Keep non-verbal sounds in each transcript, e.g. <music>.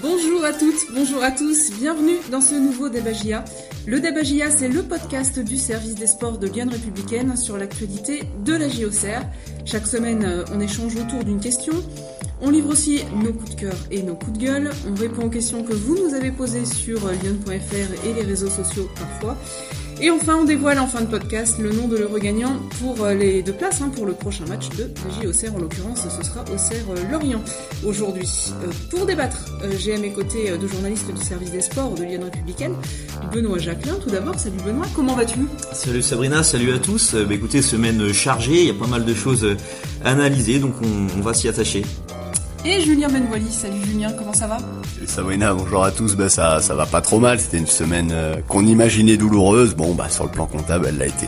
Bonjour à toutes, bonjour à tous, bienvenue dans ce nouveau Débagia. Le Débagia, c'est le podcast du service des sports de Lyon Républicaine sur l'actualité de la JOCR. Chaque semaine, euh, on échange autour d'une question. On livre aussi nos coups de cœur et nos coups de gueule. On répond aux questions que vous nous avez posées sur euh, lyon.fr et les réseaux sociaux parfois. Et enfin, on dévoile en fin de podcast le nom de l'heureux gagnant pour euh, les deux places hein, pour le prochain match de la JOCR. En l'occurrence, ce sera au CER Lorient aujourd'hui. Euh, pour débattre, euh, j'ai à mes côtés deux journalistes du service des sports de Lyon Républicaine. Benoît Jacquelin, tout d'abord. Salut Benoît, comment vas-tu? Salut Sabrina, salut à tous. Bah, écoutez, semaine chargée, il y a pas mal de choses à analyser, donc on, on va s'y attacher et Julien Benvoili. Salut Julien, comment ça va? Salut Sabrina, bonjour à tous. Bah ça, ça va pas trop mal. C'était une semaine euh, qu'on imaginait douloureuse. Bon, bah sur le plan comptable, elle l'a été.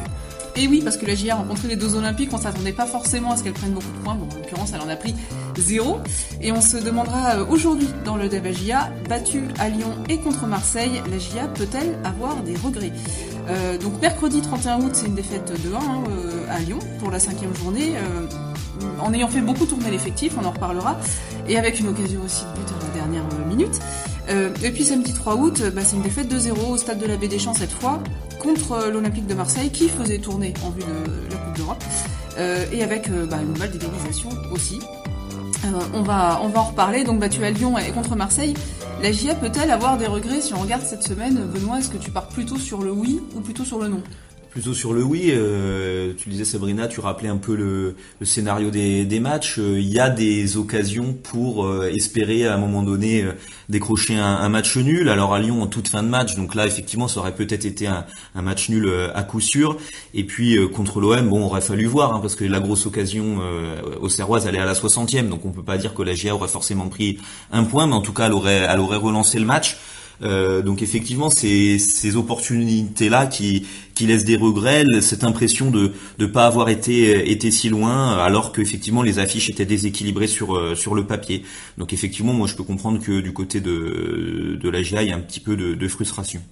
Et oui, parce que la GIA a rencontré les deux Olympiques, on s'attendait pas forcément à ce qu'elle prenne beaucoup de points. Bon, en l'occurrence, elle en a pris zéro. Et on se demandera euh, aujourd'hui dans le débat GIA, battue à Lyon et contre Marseille, la GIA peut-elle avoir des regrets? Euh, Donc mercredi 31 août, c'est une défaite de 1 hein, à Lyon pour la cinquième journée en ayant fait beaucoup tourner l'effectif, on en reparlera, et avec une occasion aussi de but à la dernière minute. Euh, et puis samedi 3 août, bah, c'est une défaite de 0 au stade de la Baie des Champs cette fois, contre euh, l'Olympique de Marseille qui faisait tourner en vue de la Coupe d'Europe, euh, et avec bah, une nouvelle d'égalisation aussi. on, va, en reparler, donc battu à Lyon et contre Marseille. La GIA peut-elle avoir des regrets si on regarde cette semaine Benoît, est-ce que tu pars plutôt sur le oui ou plutôt sur le non? Plutôt sur le oui, euh, tu disais Sabrina, tu rappelais un peu le, scénario des, matchs. Euh, il y a des occasions pour euh, espérer à un moment donné décrocher un, match nul. Alors à Lyon en toute fin de match, donc là effectivement ça aurait peut-être été un, match nul à coup sûr. Et puis contre l'OM, bon, aurait fallu voir hein, parce que la grosse occasion au Serroise elle à la 60e, donc on peut pas dire que la GIA aurait forcément pris un point, mais en tout cas elle elle aurait relancé le match. Euh, donc effectivement, c'est ces opportunités-là qui, qui laissent des regrets, cette impression de ne pas avoir été, été si loin, alors qu'effectivement les affiches étaient déséquilibrées sur, euh, sur le papier. Donc effectivement, moi je peux comprendre que du côté de, de la GIA, il y a un petit peu de, de frustration.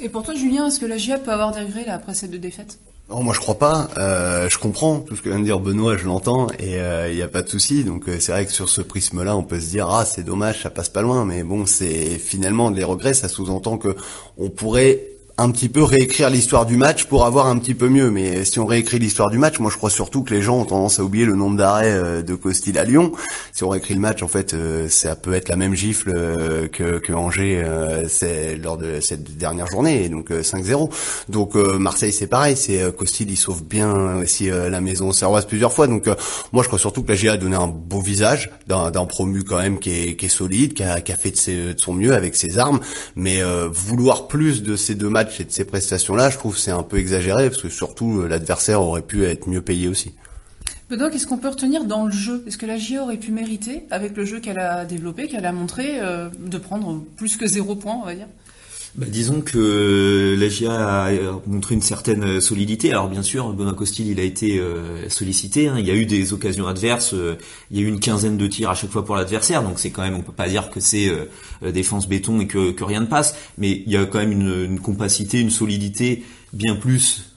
Et pour toi, Julien, est-ce que la GIA peut avoir des regrets là, après ces deux défaites moi je crois pas. Euh, je comprends tout ce que vient de dire Benoît, je l'entends et il euh, n'y a pas de souci. Donc euh, c'est vrai que sur ce prisme-là, on peut se dire ah c'est dommage, ça passe pas loin. Mais bon, c'est finalement des regrets. Ça sous-entend que on pourrait un petit peu réécrire l'histoire du match pour avoir un petit peu mieux. Mais si on réécrit l'histoire du match, moi je crois surtout que les gens ont tendance à oublier le nombre d'arrêts euh, de Costil à Lyon. Si on réécrit le match, en fait, euh, ça peut être la même gifle euh, que, que Angers c'est lors de cette dernière journée, donc 5-0. Donc Marseille c'est pareil, c'est Costil il sauve bien aussi la maison serroise plusieurs fois. Donc moi je crois surtout que la GA a donné un beau visage d'un promu quand même qui est, qui est solide, qui a, qui a fait de, de, son mieux avec ses armes. Mais vouloir plus de ces deux matchs et de ces prestations-là, je trouve c'est un peu exagéré parce que surtout euh, l'adversaire aurait pu être mieux payé aussi. Benoît, qu'est-ce qu'on peut retenir dans le jeu? Est-ce que la GIA aurait pu mériter, avec le jeu qu'elle a développé, qu'elle a montré, euh, de prendre plus que zéro point, on va dire? Bah, disons que la GIA a montré une certaine solidité. Alors bien sûr, Benoît Costil, il a été euh, sollicité. Hein. Il y a eu des occasions adverses. Euh, il y a eu une quinzaine de tirs à chaque fois pour l'adversaire. Donc c'est quand même, on peut pas dire que c'est euh, défense béton et que, rien ne passe. Mais il y a quand même une compacité, une solidité bien plus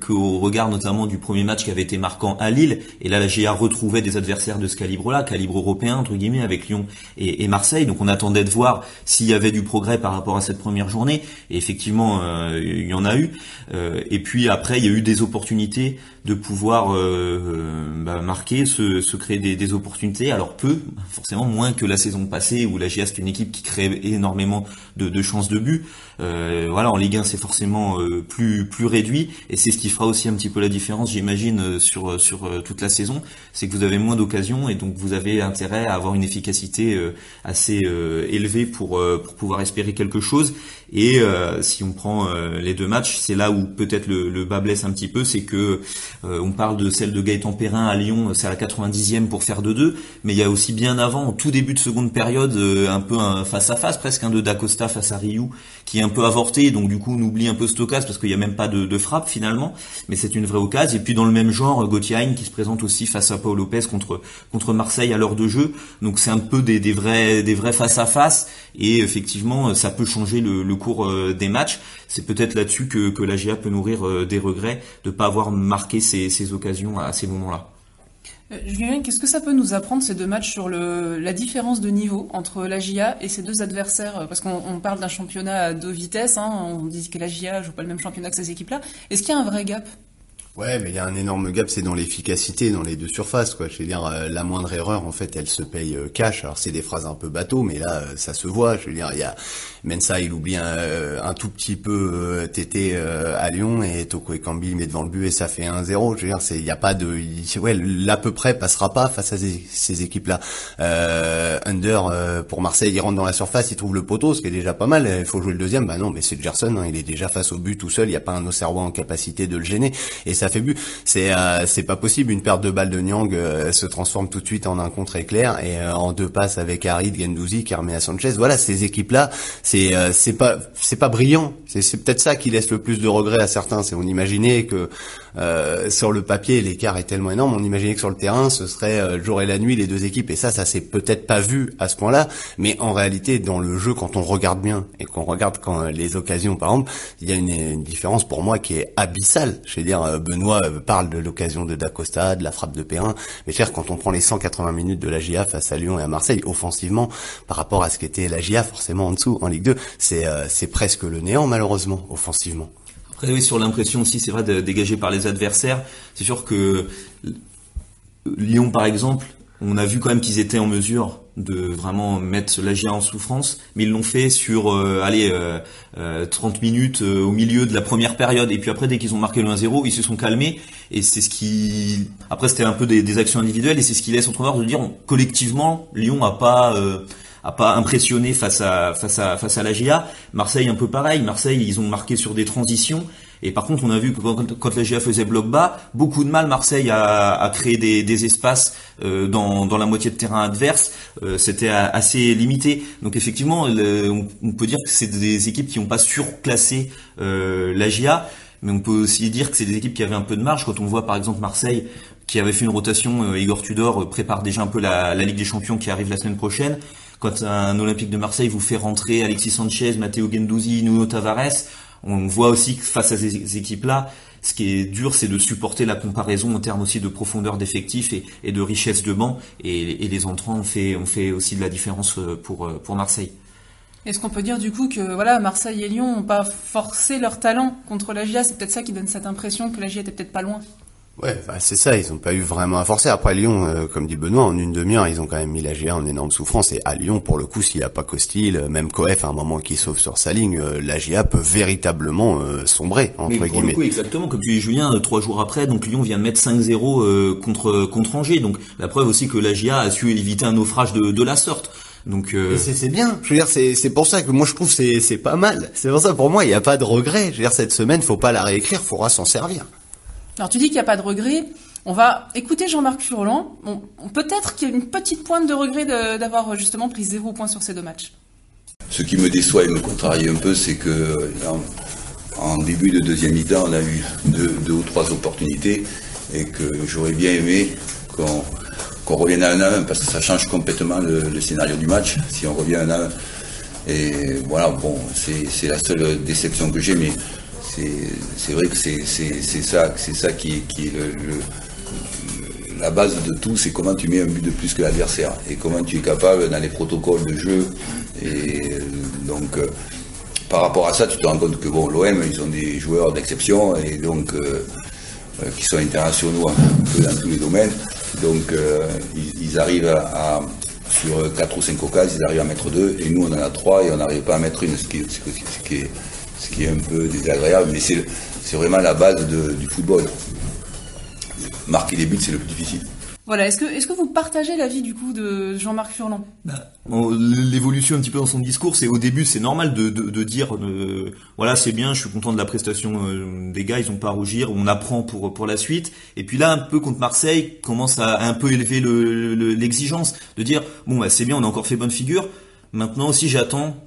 qu'au regard notamment du premier match qui avait été marquant à Lille. Et là, la GA retrouvait des adversaires de ce calibre-là, calibre européen entre guillemets, avec Lyon et, Marseille. Donc on attendait de voir s'il y avait du progrès par rapport à cette première journée. Et effectivement, euh, il y en a eu. Euh, et puis après, il y a eu des opportunités de pouvoir bah, marquer, se, créer des, opportunités. Alors peu, forcément moins que la saison passée où la GA c'est une équipe qui crée énormément de, de chances de but. voilà, en Ligue 1 c'est forcément plus plus réduit et c'est ce qui fera aussi un petit peu la différence, j'imagine, euh, sur euh, sur euh, toute la saison, c'est que vous avez moins d'occasions et donc vous avez intérêt à avoir une efficacité assez élevée pour pour pouvoir espérer quelque chose. Et si on prend les deux matchs, c'est là où peut-être le, le, bas blesse un petit peu, c'est que on parle de celle de Gaëtan Perrin à Lyon, c'est à la 90e pour faire 2-2, mais il y a aussi bien avant, au tout début de seconde période, un peu un face à face, presque un de Dacosta face à Ryu, qui est un peu avorté, donc du coup on oublie un peu Stocas parce qu'il n'y a même pas de, de frappe finalement, mais c'est une vraie occasion. Et puis dans le même genre, Gauthier qui se présente aussi face à Paul Lopez contre contre Marseille à l'heure de jeu. Donc c'est un peu des, des vrais des vrais face à face et effectivement ça peut changer le, le cours euh, des matchs. C'est peut-être là-dessus que, que la GA peut nourrir euh, des regrets de pas avoir marqué ces, occasions à ces moments-là. Euh, Julien, qu'est-ce que ça peut nous apprendre ces deux matchs sur la différence de niveau entre la GIA et ces deux adversaires? Parce qu'on parle d'un championnat à deux vitesses, hein, on dit que la GIA joue pas le même championnat que ces équipes-là. Est-ce qu'il y a un vrai gap? Ouais, mais il y a un énorme gap, c'est dans l'efficacité, dans les deux surfaces, quoi. Je veux dire, euh, la moindre erreur, en fait, elle se paye euh, cash. Alors c'est des phrases un peu bateau, mais là, euh, ça se voit. Je veux dire, il y a Mensa, il oublie un, un tout petit peu Tété à Lyon et Toko et Kambi met devant le but et ça fait 1-0. Je veux dire, c'est, il y a pas de, ouais, l'à peu près passera pas face à ces, équipes-là. Under pour Marseille, il rentre dans la surface, il trouve le poteau, ce qui est déjà pas mal. Il faut jouer le deuxième. Bah non, mais c'est Gerson, hein, il est déjà face au but tout seul. Il n'y a pas un Auxerrois en capacité de le gêner et ça fait but. C'est euh, c'est pas possible. Une perte de balle de Nyang euh, se transforme tout de suite en un contre éclair et euh, en deux passes avec Harid, Gendouzi à Sanchez. Voilà, ces équipes là, c'est c'est pas c'est pas brillant. C'est c'est peut-être ça qui laisse le plus de regrets à certains. C'est on imaginait que sur le papier l'écart est tellement énorme, on imaginait que sur le terrain ce serait le jour et la nuit les deux équipes et ça ça s'est peut-être pas vu à ce point-là, mais en réalité dans le jeu quand on regarde bien et qu'on regarde quand les occasions par exemple, il y a une, une différence pour moi qui est abyssale. Je veux dire Benoît parle de l'occasion de Dacosta, de la frappe de Perrin, mais cher quand on prend les 180 minutes de la GIA face à Lyon et à Marseille, offensivement, par rapport à ce qu'était la GIA, forcément en dessous, en Ligue 2, c'est euh, c'est presque le néant malheureusement, offensivement. Oui, sur l'impression aussi, c'est vrai, dégagée par les adversaires, c'est sûr que Lyon par exemple, on a vu quand même qu'ils étaient en mesure de vraiment mettre l'AGA en souffrance, mais ils l'ont fait sur euh, allez euh, 30 euh, minutes euh, au milieu de la première période. Et puis après dès qu'ils ont marqué le 1-0, ils se sont calmés. Et c'est ce qui après c'était un peu des, des, actions individuelles. Et c'est ce qui laisse entrevoir de dire collectivement Lyon a pas a pas impressionné face à face à face à la. Marseille un peu pareil. Marseille ils ont marqué sur des transitions. Et par contre, on a vu que quand, la GIA faisait bloc bas, beaucoup de mal Marseille à, à créer des, des espaces euh, dans, dans la moitié de terrain adverse. Euh, C'était assez limité. Donc effectivement, on, peut dire que c'est des équipes qui n'ont pas surclassé euh, la mais on peut aussi dire que c'est des équipes qui avaient un peu de marge. Quand on voit par exemple Marseille, qui avait fait une rotation, euh, Igor Tudor prépare déjà un peu la, la, Ligue des Champions qui arrive la semaine prochaine quand un Olympique de Marseille vous fait rentrer Alexis Sanchez, Matteo Gendouzi, Nuno Tavares, on voit aussi que face à ces équipes-là, ce qui est dur, c'est de supporter la comparaison en termes aussi de profondeur d'effectifs et, de richesse de banc. Et, les entrants ont fait, aussi de la différence euh, pour, euh, pour Marseille. Est-ce qu'on peut dire du coup que voilà Marseille et Lyon n'ont pas forcé leur talent contre la GIA C'est peut-être ça qui donne cette impression que la GIA était peut-être pas loin. Ouais, bah c'est ça, ils ont pas eu vraiment à forcer. Après Lyon, euh, comme dit Benoît, en une demi-heure, ils ont quand même mis la GA en énorme souffrance. Et à Lyon, pour le coup, s'il n'y a pas Costil, euh, même Coef à un moment qui sauve sur sa ligne, euh, la GA peut véritablement sombrer, entre Mais pour Le coup, exactement, comme tu dis Julien, trois jours après, donc Lyon vient de mettre 5-0 contre, contre Angers. Donc la preuve aussi que la GA a su éviter un naufrage de, de la sorte. Donc c'est bien. Je veux dire, c'est c'est pour ça que moi je trouve c'est c'est pas mal. C'est pour ça pour moi il n'y a pas de regret. Je veux dire cette semaine faut pas la réécrire, faudra s'en servir. Alors tu dis qu'il n'y a pas de regret. On va écouter Jean-Marc Furlan. Peut-être qu'il y a une petite pointe de regret d'avoir justement pris zéro point sur ces deux matchs. Ce qui me déçoit et me contrarie un peu, c'est que en, début de deuxième mi-temps, on a eu deux, ou trois opportunités et que j'aurais bien aimé qu'on revienne à un à un parce que ça change complètement le, scénario du match si on revient à un à un. Et voilà, bon, c'est la seule déception que j'ai, mais c'est vrai que c'est ça, c'est ça qui, qui est le la base de tout, c'est comment tu mets un but de plus que l'adversaire et comment tu es capable dans les protocoles de jeu. Et euh, donc, euh, par rapport à ça, tu te rends compte que bon, l'OM, ils ont des joueurs d'exception et donc euh, qui sont internationaux un peu dans tous les domaines. Donc, ils, arrivent à, sur 4 ou 5 occasions, ils arrivent à mettre deux et nous on en a 3 et on n'arrive pas à mettre une, ce qui, est, ce qui est un peu désagréable, mais c'est vraiment la base du football marquer des buts, c'est le plus difficile. Voilà, est-ce que, est-ce que vous partagez l'avis du coup de Jean-Marc Furlan? Bah, L'évolution un petit peu dans son discours, c'est au début c'est normal de, de, dire euh, voilà c'est bien, je suis content de la prestation euh, des gars, ils ont pas à rougir, on apprend pour pour la suite. Et puis là un peu contre Marseille commence à, un peu élever l'exigence de dire bon bah c'est bien, on a encore fait bonne figure. Maintenant aussi j'attends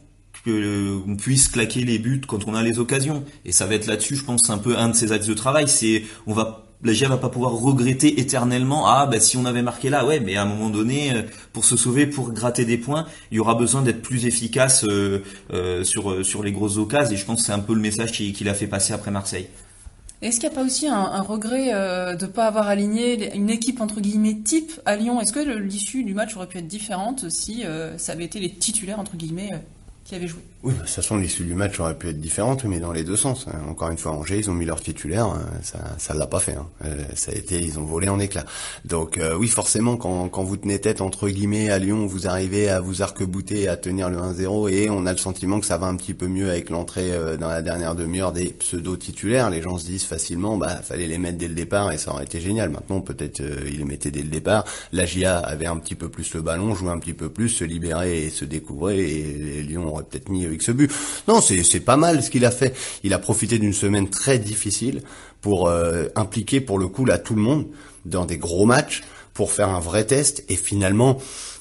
qu'on euh, puisse claquer les buts quand on a les occasions. Et ça va être là-dessus, je pense, un peu un de ces axes de travail. C'est on va la GIA va pas pouvoir regretter éternellement ah bah si on avait marqué là ouais mais à un moment donné euh, pour se sauver pour gratter des points il y aura besoin d'être plus efficace euh, sur sur les grosses occasions et je pense que c'est un peu le message qu'il a fait passer après Marseille Est-ce qu'il n'y a pas aussi un, regret de ne pas avoir aligné une équipe entre guillemets type à Lyon? Est-ce que l'issue du match aurait pu être différente si ça avait été les titulaires entre guillemets qui avaient joué oui, de toute façon, l'issue du match aurait pu être différente, mais dans les deux sens. Hein. Encore une fois, Angers, ils ont mis leur titulaire, hein. ça, ça l'a pas fait. Hein. Euh, ça a été, ils ont volé en éclats. Donc euh, oui, forcément, quand, quand vous tenez tête entre guillemets à Lyon, vous arrivez à vous arc-bouter, à tenir le 1-0, et on a le sentiment que ça va un petit peu mieux avec l'entrée euh, dans la dernière demi-heure des pseudo-titulaires. Les gens se disent facilement, bah fallait les mettre dès le départ et ça aurait été génial. Maintenant, peut-être ils les mettaient dès le départ. La GIA avait un petit peu plus le ballon, jouait un petit peu plus, se libérait et se découvrait, et, Lyon aurait peut-être mis Non, c'est pas mal ce qu'il a fait. Il a profité d'une semaine très difficile pour euh, impliquer pour le coup là tout le monde dans des gros matchs pour faire un vrai test et finalement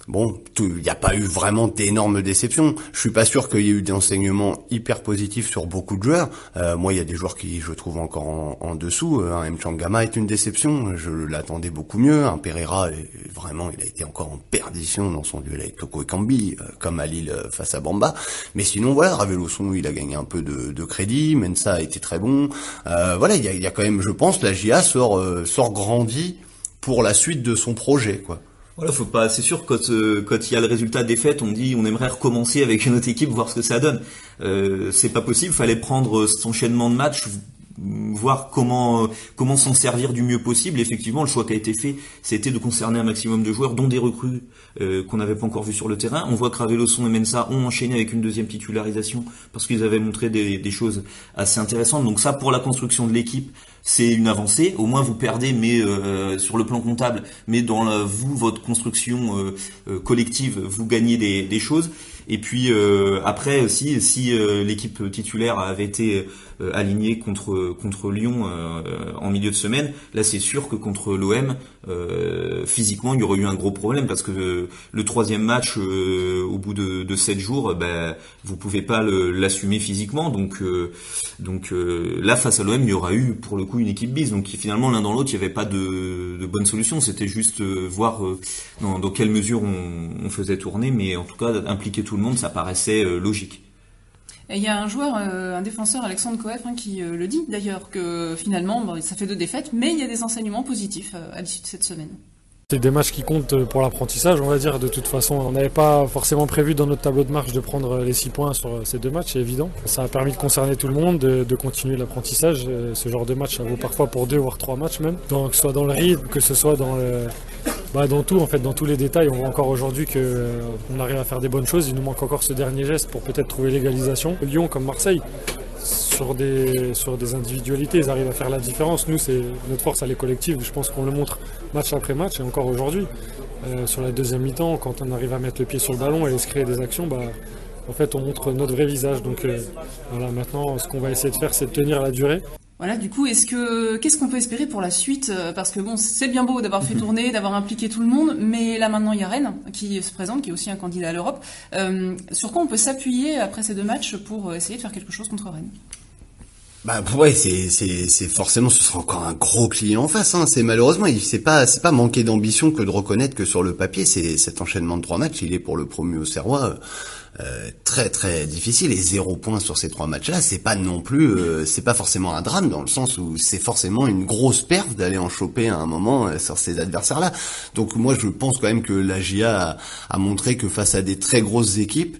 Bon, il n'y a pas eu vraiment d'énormes déceptions. Je suis pas sûr qu'il y ait eu des enseignements hyper positifs sur beaucoup de joueurs. Euh, moi, il y a des joueurs qui je trouve encore en, dessous. Euh, un Mchangama est une déception. Je l'attendais beaucoup mieux. Un Pereira, vraiment, il a été encore en perdition dans son duel avec Toko Ekambi, euh, comme à Lille face à Bamba. Mais sinon, voilà, Raveloson, il a gagné un peu de, de crédit. Mensa a été très bon. voilà, il y a, y a, quand même, je pense, la GIA sort sort grandi pour la suite de son projet, quoi. Voilà, faut pas. C'est sûr quand euh, quand il y a le résultat des fêtes, on dit on aimerait recommencer avec une autre équipe, voir ce que ça donne. Euh, c'est pas possible. Fallait prendre cet enchaînement de matchs, voir comment comment s'en servir du mieux possible. Effectivement, le choix qui a été fait, c'était de concerner un maximum de joueurs, dont des recrues euh, qu'on n'avait pas encore vu sur le terrain. On voit que Raveloson et Mensa ont enchaîné avec une deuxième titularisation parce qu'ils avaient montré des, des choses assez intéressantes. Donc ça, pour la construction de l'équipe, c'est une avancée. Au moins vous perdez, mais euh, sur le plan comptable, mais dans la, vous votre construction euh, euh, collective, vous gagnez des, des choses. Et puis après aussi, si l'équipe titulaire avait été alignée contre contre Lyon en milieu de semaine, là c'est sûr que contre l'OM, physiquement il y aurait eu un gros problème parce que le troisième match au bout de, de 7 jours, ben, vous pouvez pas l'assumer physiquement. Donc donc là face à l'OM, il y aura eu pour le coup une équipe bis. Donc finalement, l'un dans l'autre, il n'y avait pas de, de, bonne solution. C'était juste euh, voir euh, dans, quelle mesure on, faisait tourner. Mais en tout cas, impliquer tout le monde, ça paraissait euh, logique. il y a un joueur, un défenseur, Alexandre Coef, hein, qui le dit d'ailleurs, que finalement, ça fait deux défaites, mais il y a des enseignements positifs à l'issue de cette semaine. C'est des matchs qui comptent pour l'apprentissage, on va dire. De toute façon, on n'avait pas forcément prévu dans notre tableau de marche de prendre les 6 points sur ces deux matchs, c'est évident. Ça a permis de concerner tout le monde, de, continuer l'apprentissage. Euh, ce genre de match, ça vaut parfois pour deux voire trois matchs même. Que ce soit dans le rythme, que ce soit dans bah, dans tout, en fait, dans tous les détails. On voit encore aujourd'hui qu'on euh, arrive à faire des bonnes choses. Il nous manque encore ce dernier geste pour peut-être trouver l'égalisation. Lyon comme Marseille, sur des, sur des individualités, ils arrivent à faire la différence. Nous, c'est notre force, elle est collective. Je pense qu'on le montre match après match et encore aujourd'hui. Euh, sur la deuxième mi-temps, quand on arrive à mettre le pied sur le ballon et à se créer des actions, bah, en fait, on montre notre vrai visage. Donc euh, voilà, maintenant, ce qu'on va essayer de faire, c'est de tenir la durée. Voilà, du coup, est-ce que qu'est-ce qu'on peut espérer pour la suite euh, Parce que bon, c'est bien beau d'avoir fait mhm. tourner, d'avoir impliqué tout le monde, mais là maintenant il y a Rennes qui se présente, qui est aussi un candidat à l'Europe. sur quoi on peut s'appuyer après ces deux matchs pour essayer de faire quelque chose contre Rennes? Bah ouais, c'est c'est forcément ce sera encore un gros client en face. Hein. C'est malheureusement, c'est pas c'est pas manquer d'ambition que de reconnaître que sur le papier, c'est cet enchaînement de trois matchs, il est pour le promu au Serrois euh, très très difficile et zéro point sur ces trois matchs-là, c'est pas non plus euh, c'est pas forcément un drame dans le sens où c'est forcément une grosse perte d'aller en choper à un moment euh, sur ces adversaires-là. Donc moi je pense quand même que la GIA a, a montré que face à des très grosses équipes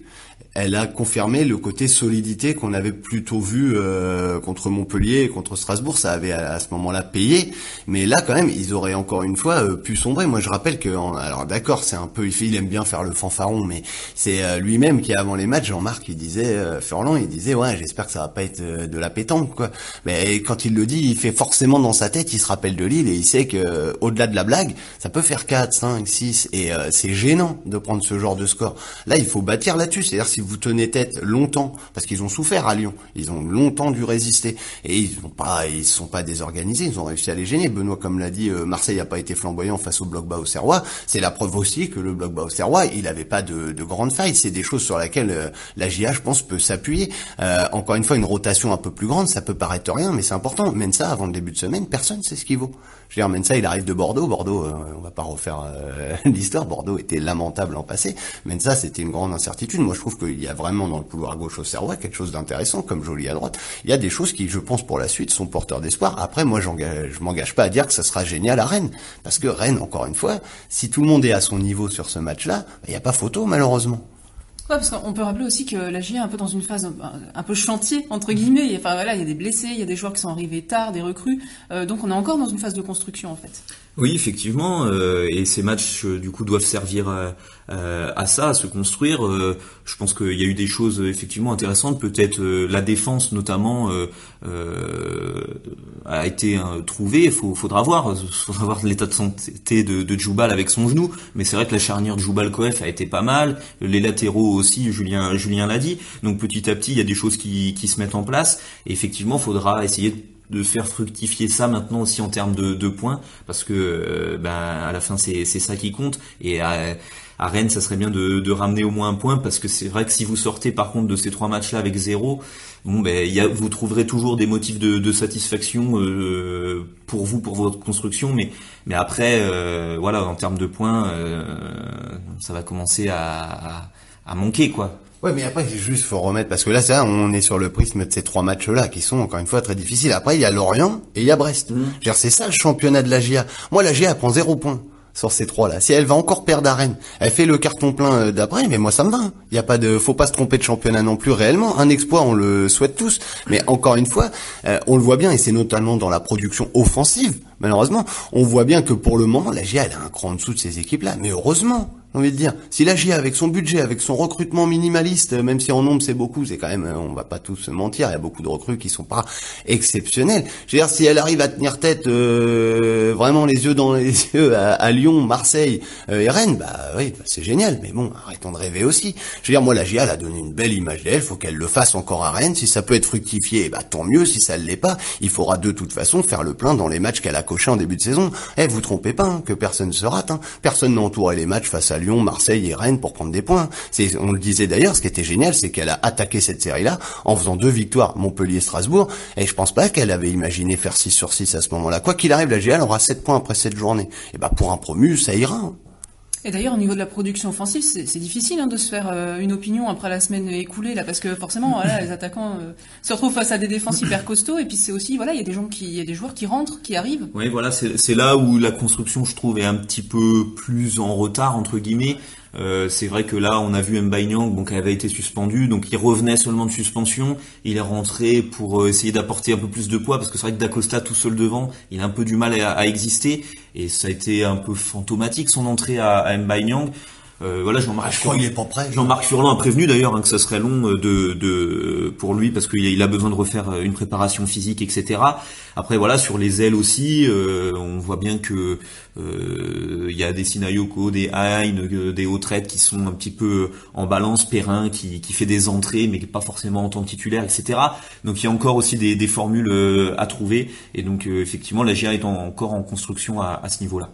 elle a confirmé le côté solidité qu'on avait plutôt vu euh, contre Montpellier contre Strasbourg. Ça avait à, ce moment-là payé, mais là quand même, ils auraient encore une fois euh, pu sombrer. Moi, je rappelle que, alors d'accord, c'est un peu, il, aime bien faire le fanfaron, mais c'est euh, lui-même qui avant les matchs, Jean-Marc, il disait, Furlan, il disait, ouais, j'espère que ça va pas être de la pétanque, quoi. Mais quand il le dit, il fait forcément dans sa tête, il se rappelle de Lille et il sait que au-delà de la blague, ça peut faire 4, 5, 6 et c'est gênant de prendre ce genre de score. Là, il faut bâtir là-dessus. C'est-à-dire si tenez tête longtemps, parce qu'ils ont souffert à Lyon, ils ont longtemps dû résister, et ils n'ont pas, ils sont pas désorganisés, ils ont réussi à les gêner. Benoît, comme l'a dit, euh, Marseille n'a pas été flamboyant face au bloc bas au Serrois. C'est la preuve aussi que le bloc bas au Serrois, il n'avait pas de, de grandes failles. C'est des choses sur lesquelles euh, la GIA, je pense, peut s'appuyer. Euh, encore une fois, une rotation un peu plus grande, ça peut paraître rien, mais c'est important. Même ça, avant le début de semaine, personne sait ce qu'il vaut. Je veux dire, Mensa, il arrive de Bordeaux. Bordeaux, euh, on va pas refaire <laughs> l'histoire. Bordeaux était lamentable en passé. Mensa, c'était une grande incertitude. Moi, je trouve que qu'il y a vraiment dans le couloir gauche au Serrois quelque chose d'intéressant, comme Jolie à droite. Il y a des choses qui, je pense, pour la suite, sont porteurs d'espoir. Après, moi, je m'engage pas à dire que ça sera génial à Rennes, parce que Rennes, encore une fois, si tout le monde est à son niveau sur ce match-là, il n'y a pas photo, malheureusement. Ouais, parce qu'on peut rappeler aussi que la GIA est un peu dans une phase un, peu chantier entre guillemets. Enfin voilà, il y a des blessés, il y a des joueurs qui sont arrivés tard, des recrues. Euh, donc on est encore dans une phase de construction en fait. Oui, effectivement, euh, et ces matchs euh, du coup doivent servir à, à ça, à se construire. Euh, je pense qu'il y a eu des choses effectivement intéressantes. Peut-être euh, la défense notamment a été trouvée. Il faudra voir, <laughs> faudra voir l'état de santé de, de Djoubal avec son genou. Mais c'est vrai que la charnière Djoubal Koef a été pas mal. Les latéraux aussi, Julien Julien l'a dit. Donc petit à petit, il y a des choses qui, qui se mettent en place. Et effectivement, faudra essayer de de faire fructifier ça maintenant aussi en termes de, de points parce que euh, ben à la fin c'est ça qui compte. Et à, à, Rennes ça serait bien de, de ramener au moins un point parce que c'est vrai que si vous sortez par contre de ces trois matchs là avec zéro bon ben y a, vous trouverez toujours des motifs de, de satisfaction euh, pour vous pour votre construction. Mais mais après euh, voilà en termes de points ça va commencer à, à, à manquer quoi Ouais, mais après, c'est juste, faut remettre, parce que là, c'est on est sur le prisme de ces trois matchs-là, qui sont, encore une fois, très difficiles. Après, il y a Lorient et il y a Brest. Mmh. C'est ça, le championnat de la GIA. Moi, la GIA, elle prend zéro point sur ces trois-là. Si elle va encore perdre à Rennes, elle fait le carton plein euh, d'après, mais moi ça me va. Il y a pas de, faut pas se tromper de championnat non plus réellement. Un exploit, on le souhaite tous, mais encore une fois, euh, on le voit bien et c'est notamment dans la production offensive. Malheureusement, on voit bien que pour le moment, la GIA elle a un cran en dessous de ces équipes-là. Mais heureusement, j'ai envie de dire. Si avec son budget, avec son recrutement minimaliste, même si en nombre c'est beaucoup, c'est quand même, on va pas tous se mentir, il y a beaucoup de recrues qui sont pas exceptionnels. Je veux dire, si elle arrive à tenir tête euh, vraiment les yeux dans les <laughs> yeux à, Lyon, Marseille euh, et Rennes, bah oui, bah, c'est génial. Mais bon, arrêtons de rêver aussi. Je veux dire, moi, elle a donné une belle image d'elle, faut qu'elle le fasse encore à Rennes. Si ça peut être fructifié, bah tant mieux. Si ça ne l'est pas, il faudra de toute façon faire le plein dans les matchs qu'elle a cochés en début de saison. Eh, vous trompez pas, hein, que personne ne se rate. Hein. Personne n'a entouré les matchs face à Marseille et Rennes pour prendre des points. On le disait d'ailleurs, ce qui était génial, c'est qu'elle a attaqué cette série-là en faisant deux victoires, Montpellier-Strasbourg, et je pense pas qu'elle avait imaginé faire 6 sur 6 à ce moment-là. Quoi qu'il arrive, la GL aura 7 points après cette journée. Et bah pour un promu, ça ira. Et d'ailleurs, au niveau de la production offensive, c'est difficile hein, de se faire euh, une opinion après la semaine écoulée, là, parce que forcément, voilà, les attaquants euh, se retrouvent face à des défenses hyper costauds, et puis c'est aussi, voilà, il y a des gens qui, y a des joueurs qui rentrent, qui arrivent. Oui, voilà, c'est là où la construction, je trouve, est un petit peu plus en retard entre guillemets. Euh, c'est vrai que là, on a vu Mbaye bon, qui avait été suspendu, donc il revenait seulement de suspension. Il est rentré pour euh, essayer d'apporter un peu plus de poids, parce que c'est vrai que Dacosta tout seul devant, il a un peu du mal à, exister, et ça a été un peu fantomatique son entrée à, à euh, voilà, Jean-Marc. Je crois qu'il est pas prêt. Jean-Marc Furlan a prévenu d'ailleurs hein, que ça serait long euh, de, de pour lui parce qu'il a besoin de refaire euh, une préparation physique, etc. Après voilà, sur les ailes aussi, on voit bien que il y a des Sinayoko, des Hein, des Autrettes qui sont un petit peu en balance, Perrin qui, qui fait des entrées mais pas forcément en tant que titulaire, etc. Donc il y a encore aussi des, des formules à trouver et donc effectivement la GIA est encore en construction à, à ce niveau-là.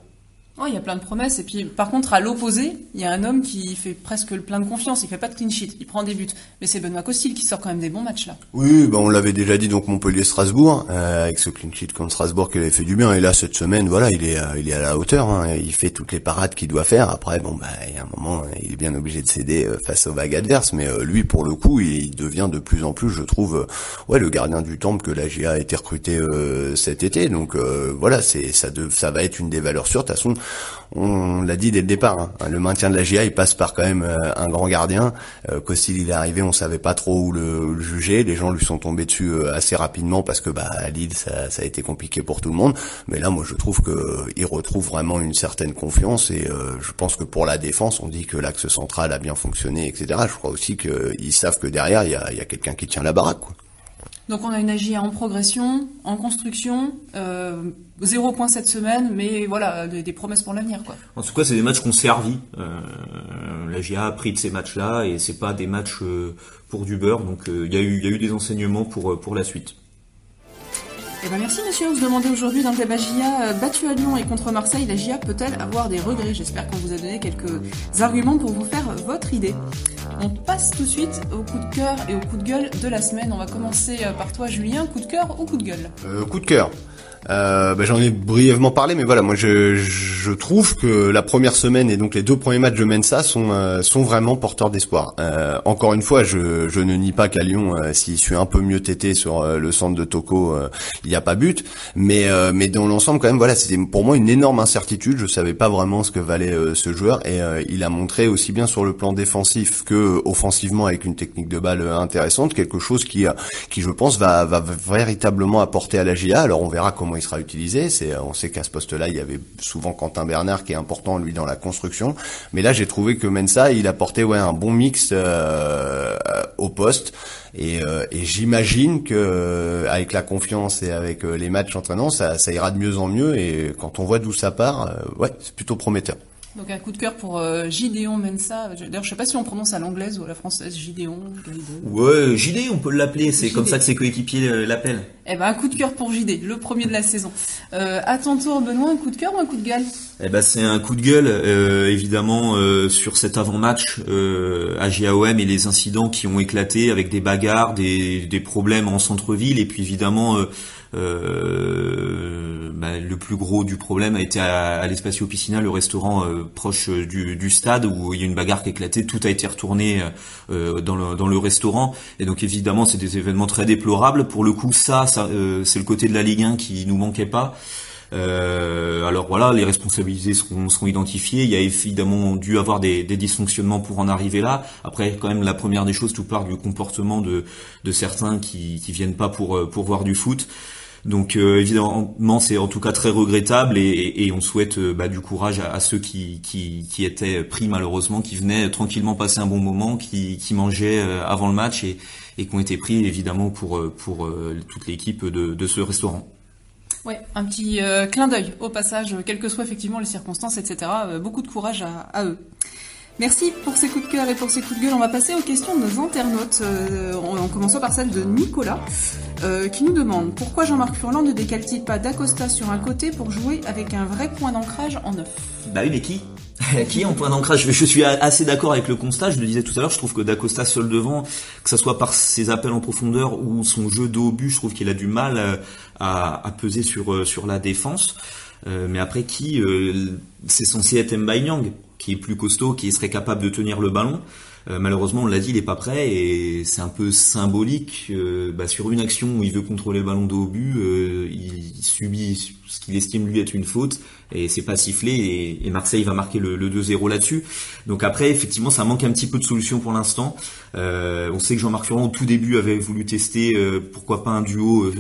Oh, il y a plein de promesses. Et puis, par contre, à l'opposé, il y a un homme qui fait presque le plein de confiance. Il fait pas de clean sheet. Il prend des buts. Mais c'est Benoît Costil qui sort quand même des bons matchs là. Oui, bah on l'avait déjà dit donc Montpellier-Strasbourg euh, avec ce clean sheet contre Strasbourg qui avait fait du bien. Et là, cette semaine, voilà, il est, euh, il est à la hauteur. Hein. Il fait toutes les parades qu'il doit faire. Après, bon, bah, il y a un moment, il est bien obligé de céder euh, face aux vagues adverses. Mais lui, pour le coup, il devient de plus en plus, je trouve, ouais, le gardien du temple que la GA a été recruté cet été. Donc voilà, c'est ça, de, ça va être une des valeurs sûres. De toute façon, on l'a dit dès le départ, hein. le maintien de la GIA, passe par quand même euh, un grand gardien. Euh, il est arrivé, on savait pas trop où le, juger. Les gens lui sont tombés dessus euh, assez rapidement parce que bah à Lille, ça, a été compliqué pour tout le monde. Mais là, moi, je trouve que euh, retrouve vraiment une certaine confiance et je pense que pour la défense, on dit que l'axe central a bien fonctionné, etc. Je crois aussi qu'ils savent que derrière, il y a, quelqu'un qui tient la baraque. Donc on a une AGIA en progression, en construction, euh, zéro point cette semaine, mais voilà, des, promesses pour l'avenir. quoi. En tout cas, c'est des matchs qu'on servi. Euh, a pris de ces matchs-là et c'est pas des matchs euh, pour du beurre, donc euh, il y, a eu, des enseignements pour, pour la suite. Eh ben merci monsieur, on se demandait aujourd'hui dans le débat GIA, battu à Lyon et contre Marseille, la GIA peut-elle avoir des regrets? J'espère qu'on vous a donné quelques arguments pour vous faire votre idée. On passe tout de suite au coup de cœur et au coup de gueule de la semaine. On va commencer euh, par toi, Julien. Coup de cœur ou coup de gueule? Euh, Coup de cœur. Euh, bah, J'en ai brièvement parlé, mais voilà, moi je, je trouve que la première semaine et donc les deux premiers matchs de Mensa sont euh, sont vraiment porteurs d'espoir. Euh, encore une fois, je, je ne nie pas qu'à Lyon, euh, s'il suit un peu mieux tété sur euh, le centre de Toko, il n'y a pas but, mais mais dans l'ensemble quand même, voilà, c'était pour moi une énorme incertitude. Je savais pas vraiment ce que valait ce joueur et il a montré aussi bien sur le plan défensif que offensivement avec une technique de balle intéressante, quelque chose qui qui je pense va va véritablement apporter à la GIA. Alors on verra comment il sera utilisé. C'est, on sait qu'à ce poste-là, il y avait souvent Quentin Bernard qui est important lui dans la construction. Mais là, j'ai trouvé que Mensa, il apportait un bon mix euh, au poste. Et, euh, j'imagine que euh, avec la confiance et avec les matchs entraînants, ça, ça ira de mieux en mieux. Et quand on voit d'où ça part, ouais, c'est plutôt prometteur. Donc un coup de cœur pour euh, Gideon Mensa. D'ailleurs, je sais pas si on prononce à l'anglaise ou à la française Gideon. Ouais, JD, on peut l'appeler. C'est comme ça que ses coéquipiers euh, l'appellent. Eh ben un coup de cœur pour JD, le premier de la saison. Euh, à ton tour, Benoît, un coup de cœur ou un coup de gueule Eh ben c'est un coup de gueule, euh, évidemment, euh, sur cet avant-match à GAOM et les incidents qui ont éclaté avec des bagarres, des, des problèmes en centre-ville et puis évidemment euh, bah, le plus gros du problème a été à, à l'Espacio Piscina, le restaurant euh, proche du, du, stade où il y a une bagarre qui a éclaté, tout a été retourné euh, dans, le, dans le restaurant et donc évidemment c'est des événements très déplorables. Pour le coup ça, ça c'est le côté de la Ligue 1 qui nous manquait pas. Euh, alors voilà, les responsabilités seront, seront, identifiées. Il y a évidemment dû avoir des, dysfonctionnements pour en arriver là. Après, quand même, la première des choses, tout part du comportement de, certains qui, qui viennent pas pour, pour voir du foot. Donc euh, évidemment, c'est en tout cas très regrettable et, on souhaite euh, bah, du courage à, ceux qui, étaient pris malheureusement, qui venaient tranquillement passer un bon moment, qui, qui mangeaient euh, avant le match et, qui ont été pris évidemment pour, toute l'équipe de ce restaurant. Ouais, un petit clin d'œil au passage, quelles que soient effectivement les circonstances, etc. beaucoup de courage à, à eux. Merci pour ces coups de cœur et pour ces coups de gueule. On va passer aux questions de nos internautes, euh, en, commençant par celle de Nicolas, euh, qui nous demande pourquoi Jean-Marc Furlan ne décale-t-il pas d'Acosta sur un côté pour jouer avec un vrai point d'ancrage en neuf? Bah oui, mais qui? <laughs> Qui en point d'ancrage? Je suis assez d'accord avec le constat, je le disais tout à l'heure, je trouve que D'Acosta seul devant, que ce soit par ses appels en profondeur ou son jeu de haut but, je trouve qu'il a du mal euh, à, à peser sur, sur la défense. mais après, qui C'est censé être Mbaye qui est plus costaud, qui serait capable de tenir le ballon. Euh, malheureusement, on l'a dit, il est pas prêt et c'est un peu symbolique. Euh, bah, sur une action où il veut contrôler le ballon de haut but, euh, il subit ce qu'il estime lui être une faute et c'est pas sifflé et, Marseille va marquer le, 2-0 là-dessus. Donc après, effectivement, ça manque un petit peu de solution pour l'instant. on sait que Jean-Marc Furlan au tout début avait voulu tester pourquoi pas un duo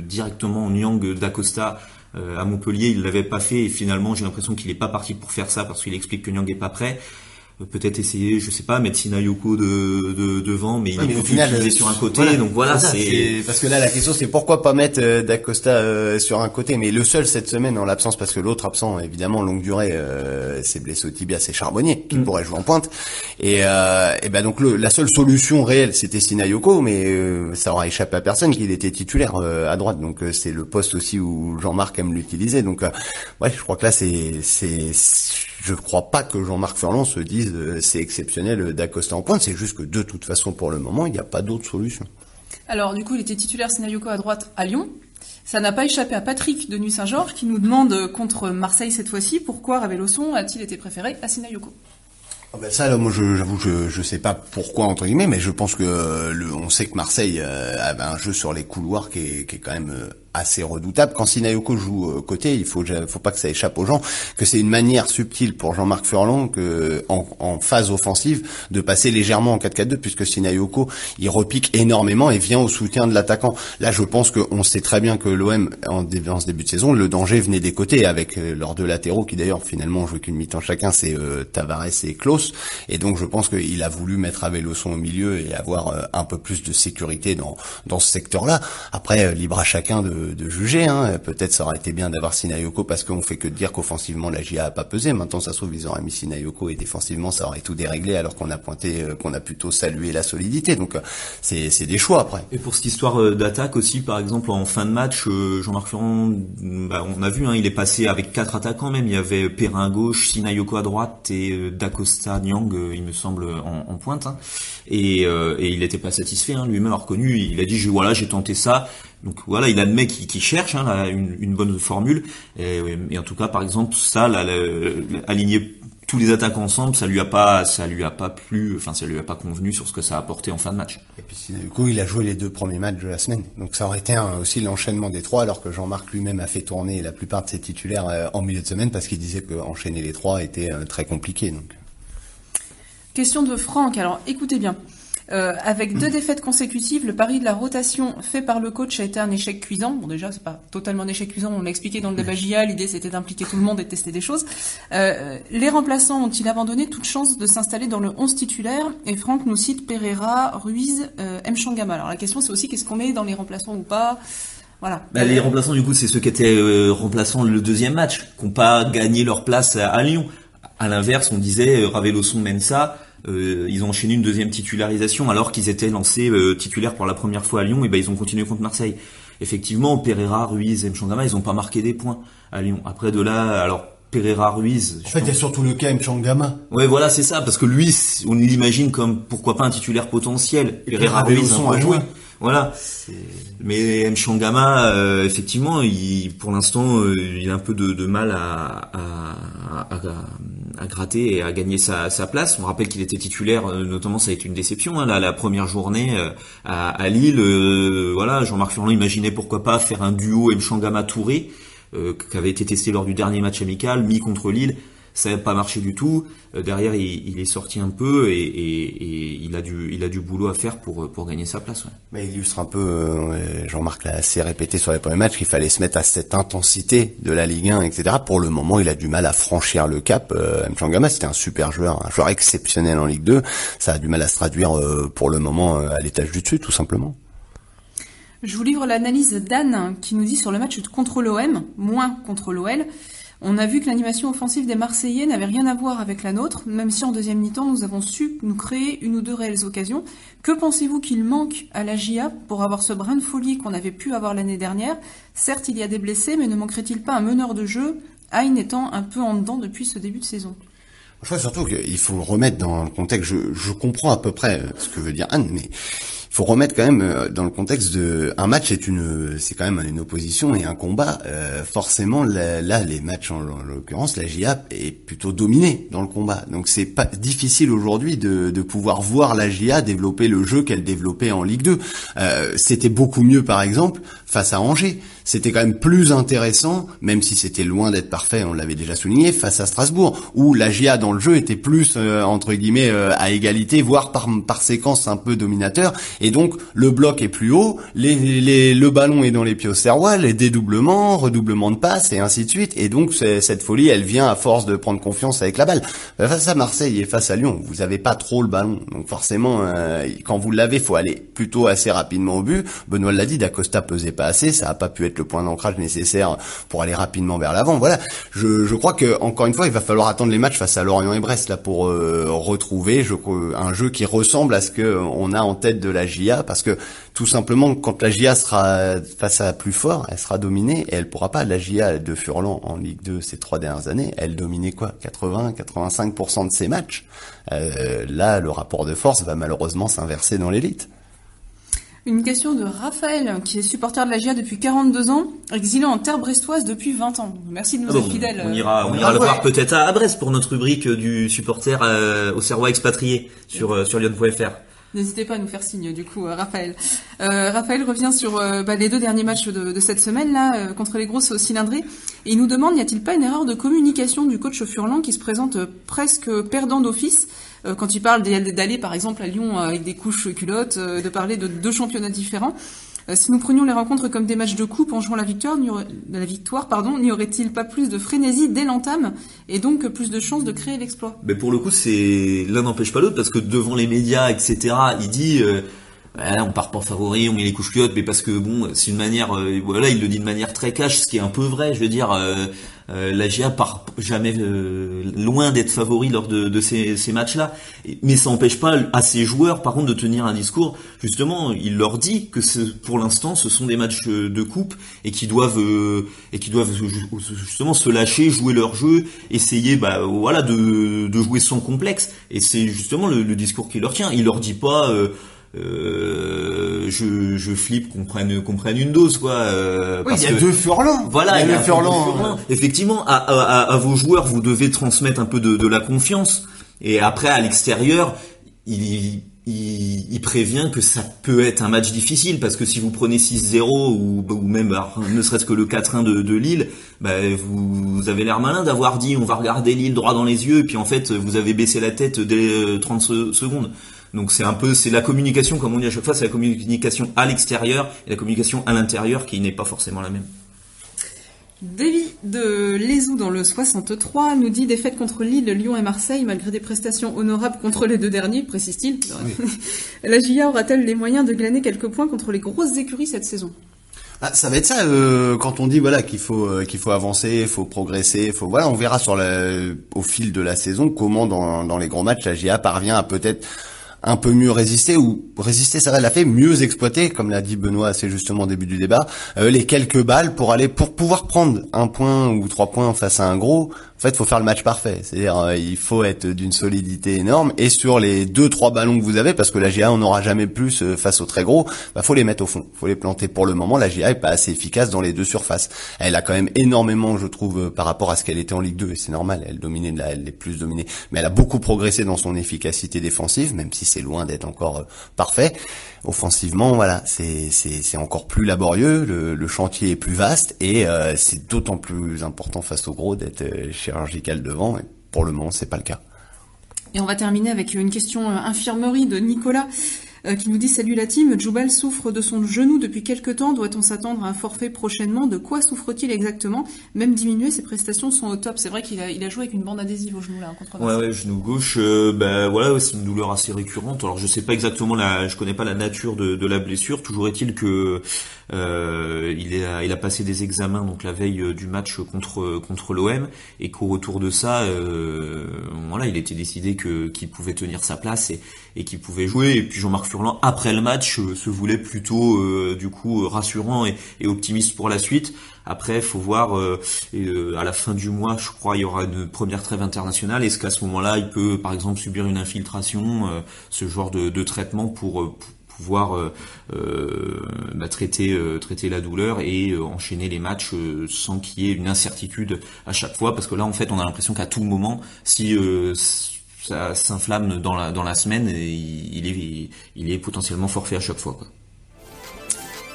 directement en Nyang d'Acosta euh, à Montpellier, il l'avait pas fait et finalement j'ai l'impression qu'il est pas parti pour faire ça parce qu'il explique que Nyang est pas prêt peut-être essayer, je sais pas, mettre Sinayoko de, de devant, mais il est utilisé sur un côté. donc voilà, c'est parce que là la question c'est pourquoi pas mettre euh, D'Acosta euh, sur un côté, mais le seul cette semaine en l'absence parce que l'autre absent évidemment longue durée, euh, c'est blessé au tibia, c'est Charbonnier qui mm. pourrait jouer en pointe. Et, euh, et ben donc le, la seule solution réelle c'était Sinayoko, mais euh, ça aura échappé à personne qu'il était titulaire à droite. Donc c'est le poste aussi où Jean-Marc aime l'utiliser. Donc ouais, je crois que là c'est c'est je ne crois pas que Jean-Marc Furlan se dise euh, c'est exceptionnel d'Acosta en pointe, c'est juste que de toute façon pour le moment il n'y a pas d'autre solution. Alors du coup il était titulaire Sinayoko à droite à Lyon. Ça n'a pas échappé à Patrick de Nuit Saint-Georges qui nous demande contre Marseille cette fois-ci pourquoi Raveloson a-t-il été préféré à Sinayoko ah ben ça, là, moi, j'avoue, je, je sais pas pourquoi entre guillemets, mais je pense que euh, le, on sait que Marseille euh, avait un jeu sur les couloirs qui est, qui est quand même euh, assez redoutable. Quand Sinayoko joue euh, côté, il faut, faut pas que ça échappe aux gens, que c'est une manière subtile pour Jean-Marc Furlan que, en, en, phase offensive, de passer légèrement en 4-4-2, puisque Sinayoko, il repique énormément et vient au soutien de l'attaquant. Là, je pense qu'on sait très bien que l'OM, en, en, ce début de saison, le danger venait des côtés, avec euh, leurs deux latéraux, qui d'ailleurs finalement jouent qu'une mi-temps chacun, c'est euh, Tavares et Klaus. Et donc, je pense qu'il a voulu mettre Avelosson au milieu et avoir euh, un peu plus de sécurité dans, dans ce secteur-là. Après, libre à chacun de de, juger. Hein. Peut-être ça aurait été bien d'avoir Sinayoko parce qu'on fait que dire qu'offensivement la GIA a pas pesé. Maintenant ça se trouve ils auraient mis Sinayoko et défensivement ça aurait tout déréglé alors qu'on a pointé, euh, qu'on a plutôt salué la solidité. Donc euh, c'est c'est des choix après. Et pour cette histoire euh, d'attaque aussi, par exemple en fin de match, Jean-Marc Ferrand, bah, on a vu, hein, il est passé avec quatre attaquants même. Il y avait Perrin à gauche, Sinayoko à droite et Dacosta Nyang, il me semble en, pointe. Hein. Et, et, il n'était pas satisfait. Hein, Lui-même a reconnu. Il a dit, voilà, j'ai tenté ça. Donc voilà, il admet qu'il qui, qui cherche hein, une, une, bonne formule. Et, et, en tout cas, par exemple, ça, là, aligner tous les attaquants ensemble, ça lui a pas, ça lui a pas plu, enfin ça lui a pas convenu sur ce que ça a apporté en fin de match. Et puis du coup, il a joué les deux premiers matchs de la semaine, donc ça aurait été aussi l'enchaînement des trois, alors que Jean-Marc lui-même a fait tourner la plupart de ses titulaires euh, en milieu de semaine parce qu'il disait qu'enchaîner les trois était euh, très compliqué. Donc. Question de Franck. Alors écoutez bien. Euh, avec deux défaites consécutives, le pari de la rotation fait par le coach a été un échec cuisant. Bon, déjà, c'est pas totalement un échec cuisant. On l'a expliqué dans le débat GIA. L'idée, c'était d'impliquer tout le monde et de tester des choses. Euh, les remplaçants ont-ils abandonné toute chance de s'installer dans le 11 titulaire? Et Franck nous cite Pereira, Ruiz, euh, M. Changama. Alors la question, c'est aussi qu'est-ce qu'on met dans les remplaçants ou pas? Voilà. Bah, les remplaçants, du coup, c'est ceux qui étaient euh, remplaçants le deuxième match, qui n'ont pas gagné leur place à, Lyon. À l'inverse, on disait euh, Raveloson Mensa, euh, ils ont enchaîné une deuxième titularisation alors qu'ils étaient lancés euh, titulaires pour la première fois à Lyon et ben ils ont continué contre Marseille. Effectivement, Pereira, Ruiz et Mchangama, ils ont pas marqué des points à Lyon. Après de là, alors Pereira Ruiz. En fait, il y a surtout le cas Mchangama. Ouais, voilà, c'est ça, parce que lui, on l'imagine comme pourquoi pas un titulaire potentiel. Pereira Ruiz a joué. Voilà. Mais Mchangama, euh, effectivement, il, pour l'instant, euh, il a un peu de, de mal à, à, à, à, gratter et à gagner sa, sa place. On rappelle qu'il était titulaire, euh, notamment ça a été une déception, hein, là, la première journée euh, à, à, Lille. voilà, Jean-Marc Furlan imaginait pourquoi pas faire un duo Mchangama-Touré, qui avait été testé lors du dernier match amical, mis contre Lille ça n'a pas marché du tout. Euh, derrière, il, est sorti un peu et, il a du il a du boulot à faire pour pour gagner sa place. Mais il illustre un peu, euh, Jean-Marc l'a assez répété sur les premiers matchs, qu'il fallait se mettre à cette intensité de la Ligue 1, etc. Pour le moment, il a du mal à franchir le cap. Euh, Mchangama, c'était un super joueur, un joueur exceptionnel en Ligue 2. Ça a du mal à se traduire euh, pour le moment à l'étage du dessus, tout simplement. Je vous livre l'analyse d'Anne qui nous dit sur le match contre l'OM, moins contre l'OL. On a vu que l'animation offensive des Marseillais n'avait rien à voir avec la nôtre, même si en deuxième mi-temps nous avons su nous créer une ou deux réelles occasions. Que pensez-vous qu'il manque à la GIA pour avoir ce brin de folie qu'on avait pu avoir l'année dernière? Certes, il y a des blessés, mais ne manquerait-il pas un meneur de jeu, Aïn étant un peu en dedans depuis ce début de saison? Je crois surtout qu'il faut remettre dans le contexte, je, je comprends à peu près ce que veut dire Anne, mais faut remettre quand même euh, dans le contexte de un match est une c'est quand même une opposition et un combat. Euh, forcément là, les matchs en, l'occurrence la GIA est plutôt dominée dans le combat. Donc c'est pas difficile aujourd'hui de, de pouvoir voir la GIA développer le jeu qu'elle développait en Ligue 2 euh, c'était beaucoup mieux par exemple face à Angers c'était quand même plus intéressant, même si c'était loin d'être parfait, on l'avait déjà souligné, face à Strasbourg, où la GIA dans le jeu était plus, euh, entre guillemets, euh, à égalité, voire par, par séquence un peu dominateur, et donc le bloc est plus haut, les, les, le ballon est dans les pieds au serrois, les dédoublements, redoublements de passes, et ainsi de suite, et donc cette folie, elle vient à force de prendre confiance avec la balle. Face à Marseille et face à Lyon, vous avez pas trop le ballon, donc forcément, euh, quand vous l'avez, faut aller plutôt assez rapidement au but. Benoît l'a dit, D'Acosta pesait pas assez, ça a pas pu être le point d'ancrage nécessaire pour aller rapidement vers l'avant. Voilà, je, je crois que encore une fois, il va falloir attendre les matchs face à Lorient et Brest là pour euh, retrouver je, un jeu qui ressemble à ce que on a en tête de la GIA, parce que tout simplement, quand la GIA sera face à plus fort, elle sera dominée et elle pourra pas. La GIA de Furlan en Ligue 2 ces trois dernières années, elle dominait quoi? 80-85% de ses matchs. Euh, là, le rapport de force va malheureusement s'inverser dans l'élite. Une question de Raphaël, qui est supporter de la GIA depuis 42 ans, exilé en terre brestoise depuis 20 ans. Merci de nous ah être fidèles. On ira, on ira le voir peut-être à Brest pour notre rubrique du supporter euh, au Serrois expatrié sur, euh, sur Lyon.fr. N'hésitez pas à nous faire signe, du coup, euh, Raphaël. Euh, Raphaël revient sur bah, les deux derniers matchs de, de cette semaine là contre les grosses cylindrées et il nous demande n'y a-t-il pas une erreur de communication du coach Furlan qui se présente presque perdant d'office? Quand il parle d'aller par exemple à Lyon avec des couches culottes, euh, de parler de deux championnats différents. Euh, si nous prenions les rencontres comme des matchs de coupe en jouant la victoire, la victoire, pardon, n'y aurait-il pas plus de frénésie dès l'entame et donc plus de chances de créer l'exploit? Mais pour le coup, c'est l'un n'empêche pas l'autre parce que devant les médias, etc., il dit. On part pas favori, on met les couches culottes, mais parce que bon, c'est une manière, voilà, il le dit de manière très cash, ce qui est un peu vrai. Je veux dire, euh, la GIA part jamais euh, loin d'être favori lors de, ces, matchs-là. Mais ça n'empêche pas à ces joueurs, par contre, de tenir un discours. Justement, il leur dit que pour l'instant, ce sont des matchs de coupe et qui doivent euh, et doivent justement se lâcher, jouer leur jeu, essayer, bah voilà, de, jouer sans complexe. Et c'est justement le, discours qu'il leur tient. Il leur dit pas euh, je, je flippe qu'on prenne qu'on prenne une dose quoi. Euh, Oui, parce il y a que- deux Furlans. Voilà, il y a un le peu Furlan. de Furlan. Effectivement, à, à- à- vos joueurs, vous devez transmettre un peu de, de la confiance. Et après, à l'extérieur, il, il, il prévient que ça peut être un match difficile parce que si vous prenez 6-0 ou, ou même alors, ne serait-ce que le 4-1 de, de Lille, bah, vous, vous avez l'air malin d'avoir dit on va regarder Lille droit dans les yeux et puis en fait vous avez baissé la tête dès euh, 30 se- secondes. Donc c'est un peu c'est la communication comme on dit à chaque fois, c'est la communication à l'extérieur et la communication à l'intérieur qui n'est pas forcément la même. Davy de Lézou dans le 63 nous dit défaite contre Lille, Lyon et Marseille malgré des prestations honorables contre les deux derniers, précise-t-il. <laughs> La GIA aura-t-elle les moyens de glaner quelques points contre les grosses écuries cette saison? Ah, ça va être ça euh, quand on dit voilà qu'il faut euh, qu'il faut avancer, il faut progresser, faut voilà, on verra sur la, au fil de la saison comment dans, dans les grands matchs la GA parvient à peut-être un peu mieux résister ou résister ça l'a fait mieux exploiter comme l'a dit Benoît assez justement au début du débat euh, les quelques balles pour aller pour pouvoir prendre un point ou trois points face à un gros en fait faut faire le match parfait. C'est-à-dire euh, il faut être d'une solidité énorme. Et sur les deux trois ballons que vous avez parce que la GA on n'aura jamais plus euh, face aux très gros bah faut les mettre au fond. Faut les planter pour le moment. La GA est pas assez efficace dans les deux surfaces. Elle a quand même énormément je trouve euh, par rapport à ce qu'elle était en Ligue 2 et c'est normal elle dominait de elle est plus dominée. Mais elle a beaucoup progressé dans son efficacité défensive même si c'est loin d'être encore parfait. Offensivement voilà c'est c'est encore plus laborieux le, le chantier est plus vaste et c'est d'autant plus important face aux gros d'être euh, chirurgical devant et pour le moment c'est pas le cas. Et on va terminer avec une question euh, infirmerie de Nicolas euh, qui nous dit Salut la team, Djoubal souffre de son genou depuis quelque temps. Doit-on s'attendre à un forfait prochainement? De quoi souffre-t-il exactement? Même diminué, ses prestations sont au top. C'est vrai qu'il a, il a joué avec une bande adhésive au genou là, contre Ouais, ouais, genou gauche, euh, bah voilà, ouais, c'est une douleur assez récurrente. Alors je sais pas exactement la, je connais pas la nature de, de la blessure. Toujours est-il que euh, il a, il a passé des examens donc la veille euh, du match contre contre l'OM et qu'au retour de ça, euh, voilà, il était décidé que qu'il pouvait tenir sa place et et qu'il pouvait jouer. Et puis Jean-Marc Furlan après le match euh, se voulait plutôt euh, du coup euh, rassurant et, optimiste pour la suite. Après, faut voir euh, euh, à la fin du mois, je crois, il y aura une première trêve internationale. Est-ce qu'à ce moment-là, il peut, par exemple, subir une infiltration, euh, ce genre de, de traitement pour, pour pouvoir bah, traiter traiter la douleur et enchaîner les matchs sans qu'il y ait une incertitude à chaque fois? Parce que là en fait on a l'impression qu'à tout moment si ça s'inflamme dans la dans la semaine et il, est il est potentiellement forfait à chaque fois.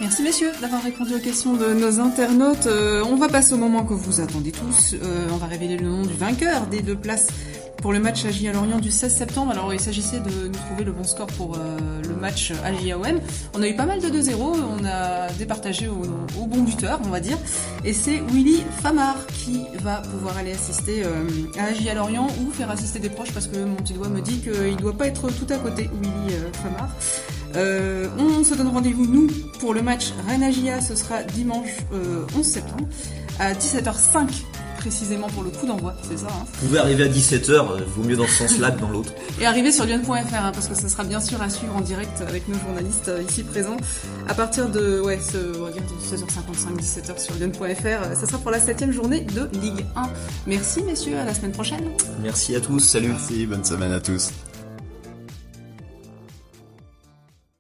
Merci messieurs d'avoir répondu aux questions de nos internautes. Euh, on va passer au moment que vous attendez tous. Euh, on va révéler le nom du vainqueur des deux places pour le match AJ à Lorient du 16 septembre. Alors il s'agissait de nous trouver le bon score pour euh, le match AJ-AOM. On a eu pas mal de 2-0, on a départagé au, bon buteur, on va dire. Et c'est Willy Famar qui va pouvoir aller assister euh, à à Lorient ou faire assister des proches parce que mon petit doigt me dit qu'il doit pas être tout à côté, Willy euh, Famar. Euh, on se donne rendez-vous, nous, pour le match Rennes-Agia. Ce sera dimanche euh, 11 septembre à 17h05 précisément pour le coup d'envoi, c'est ça. Hein. Vous pouvez arriver à 17h, vaut mieux dans ce sens-là que dans l'autre. <laughs> Et arriver sur lyon.fr hein, parce que ce sera bien sûr à suivre en direct avec nos journalistes euh, ici présents à partir de ouais, ce, on va dire de 16h55, 17h sur lyon.fr. Ça sera pour la septième journée de Ligue 1. Merci messieurs, à la semaine prochaine. Merci à tous, salut. merci bonne semaine à tous